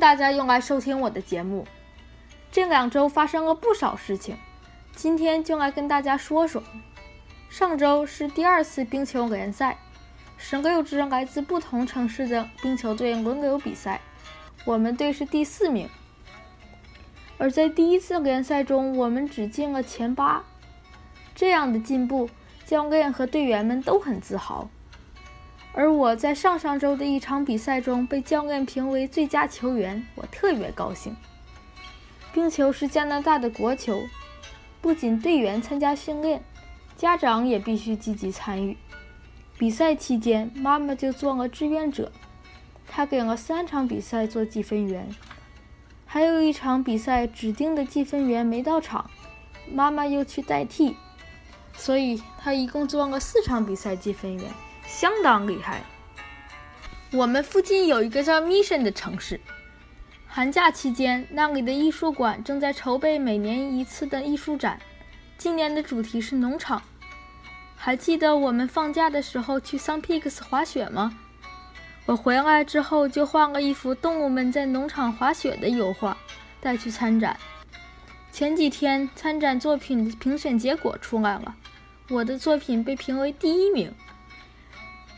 大家用来收听我的节目。这两周发生了不少事情，今天就来跟大家说说。上周是第二次冰球联赛，十六支来自不同城市的冰球队轮流比赛，我们队是第四名。而在第一次联赛中，我们只进了前八，这样的进步，教练和队员们都很自豪。而我在上上周的一场比赛中被教练评为最佳球员，我特别高兴。冰球是加拿大的国球，不仅队员参加训练，家长也必须积极参与。比赛期间，妈妈就做了志愿者，她给了三场比赛做计分员。还有一场比赛，指定的计分员没到场，妈妈又去代替，所以她一共做了四场比赛计分员，相当厉害。我们附近有一个叫 Mission 的城市，寒假期间那里的艺术馆正在筹备每年一次的艺术展，今年的主题是农场。还记得我们放假的时候去 Sun Peaks 滑雪吗？我回来之后就画了一幅动物们在农场滑雪的油画，带去参展。前几天参展作品的评选结果出来了，我的作品被评为第一名。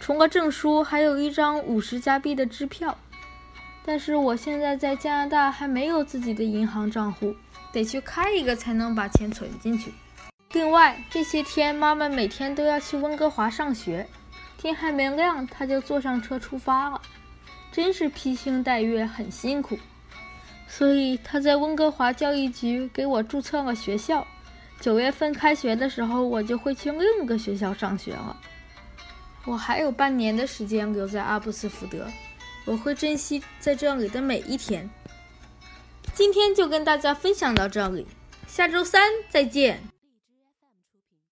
除了证书，还有一张五十加币的支票。但是我现在在加拿大还没有自己的银行账户，得去开一个才能把钱存进去。另外，这些天妈妈每天都要去温哥华上学。天还没亮，她就坐上车出发了，真是披星戴月，很辛苦。所以他在温哥华教育局给我注册了学校。九月份开学的时候，我就会去另一个学校上学了。我还有半年的时间留在阿布斯福德，我会珍惜在这里的每一天。今天就跟大家分享到这里，下周三再见。